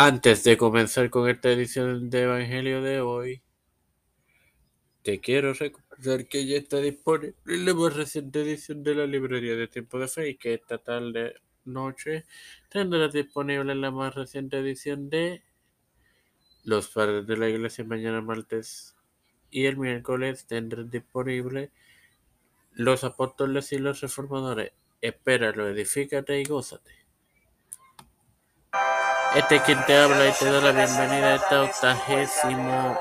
Antes de comenzar con esta edición de Evangelio de hoy, te quiero recordar que ya está disponible la más reciente edición de la librería de Tiempo de Fe y que esta tarde noche tendrás disponible la más reciente edición de Los Padres de la Iglesia mañana martes y el miércoles tendrás disponible Los Apóstoles y los Reformadores. Espéralo, edifícate y gózate. Este es quien te habla y te da la bienvenida a esta octagésimo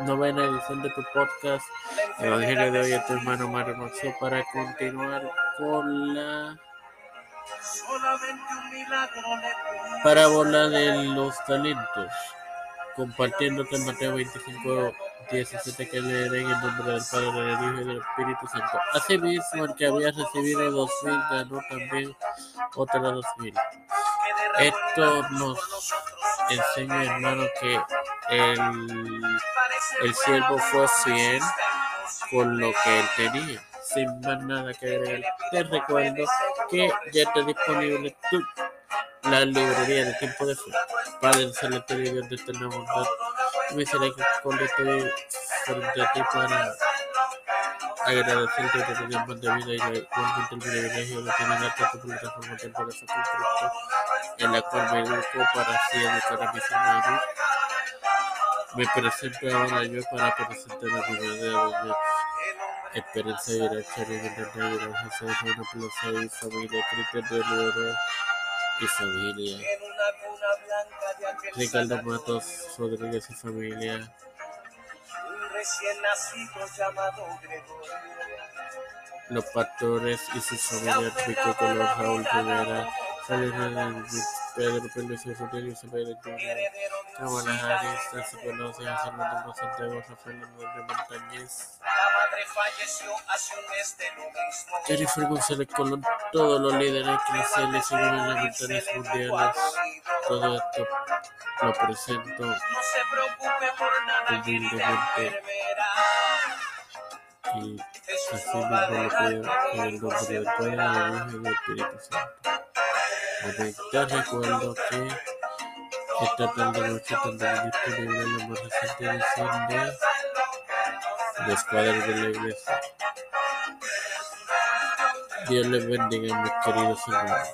novena edición de tu podcast Evangelio de hoy a tu hermano Mario Maxo para continuar con la parábola de los talentos compartiéndote Mateo 25 17 que leeré en el nombre del Padre, del Hijo y del Espíritu Santo. Asimismo, el que había recibido dos mil ganó también otra dos mil. Esto nos enseña, hermano, que el, el siervo fue fiel con lo que él tenía, sin más nada que agregar. Te recuerdo que ya está disponible tu, la librería de tiempo de fe. Padre celeste Dios de eterna bondad, misericordia frente a ti para agradecerte por tiempo de vida y igualmente el privilegio de tener esta tu plataforma de con Cristo, en la cual me educo para así educar a mis hermanos. Me presento ahora yo para presentar a mi verdadera Esperanza y Gracia de Negro, José Juan Plaza y familia, Cristian de Oro y familia. Ricardo Matos Rodríguez y familia. Los pastores y sus familias, Rico Color, Raúl Rivera, Salina Pedro Pérez Isabel Nancy Pelosi, José Manuel Santiago, Rafael Hernández Montañez. Jennifer González Colón, todos los líderes cristianos y gubernamentales mundiales, todo esto lo presento humildemente y así mismo lo pido en el nombre del Padre, del Hijo y del Espíritu Santo. Amén. Te recuerdo que esta tarde noche tendrá disponible la más reciente edición de los padres de la iglesia. Dios les bendiga, mis queridos hermanos.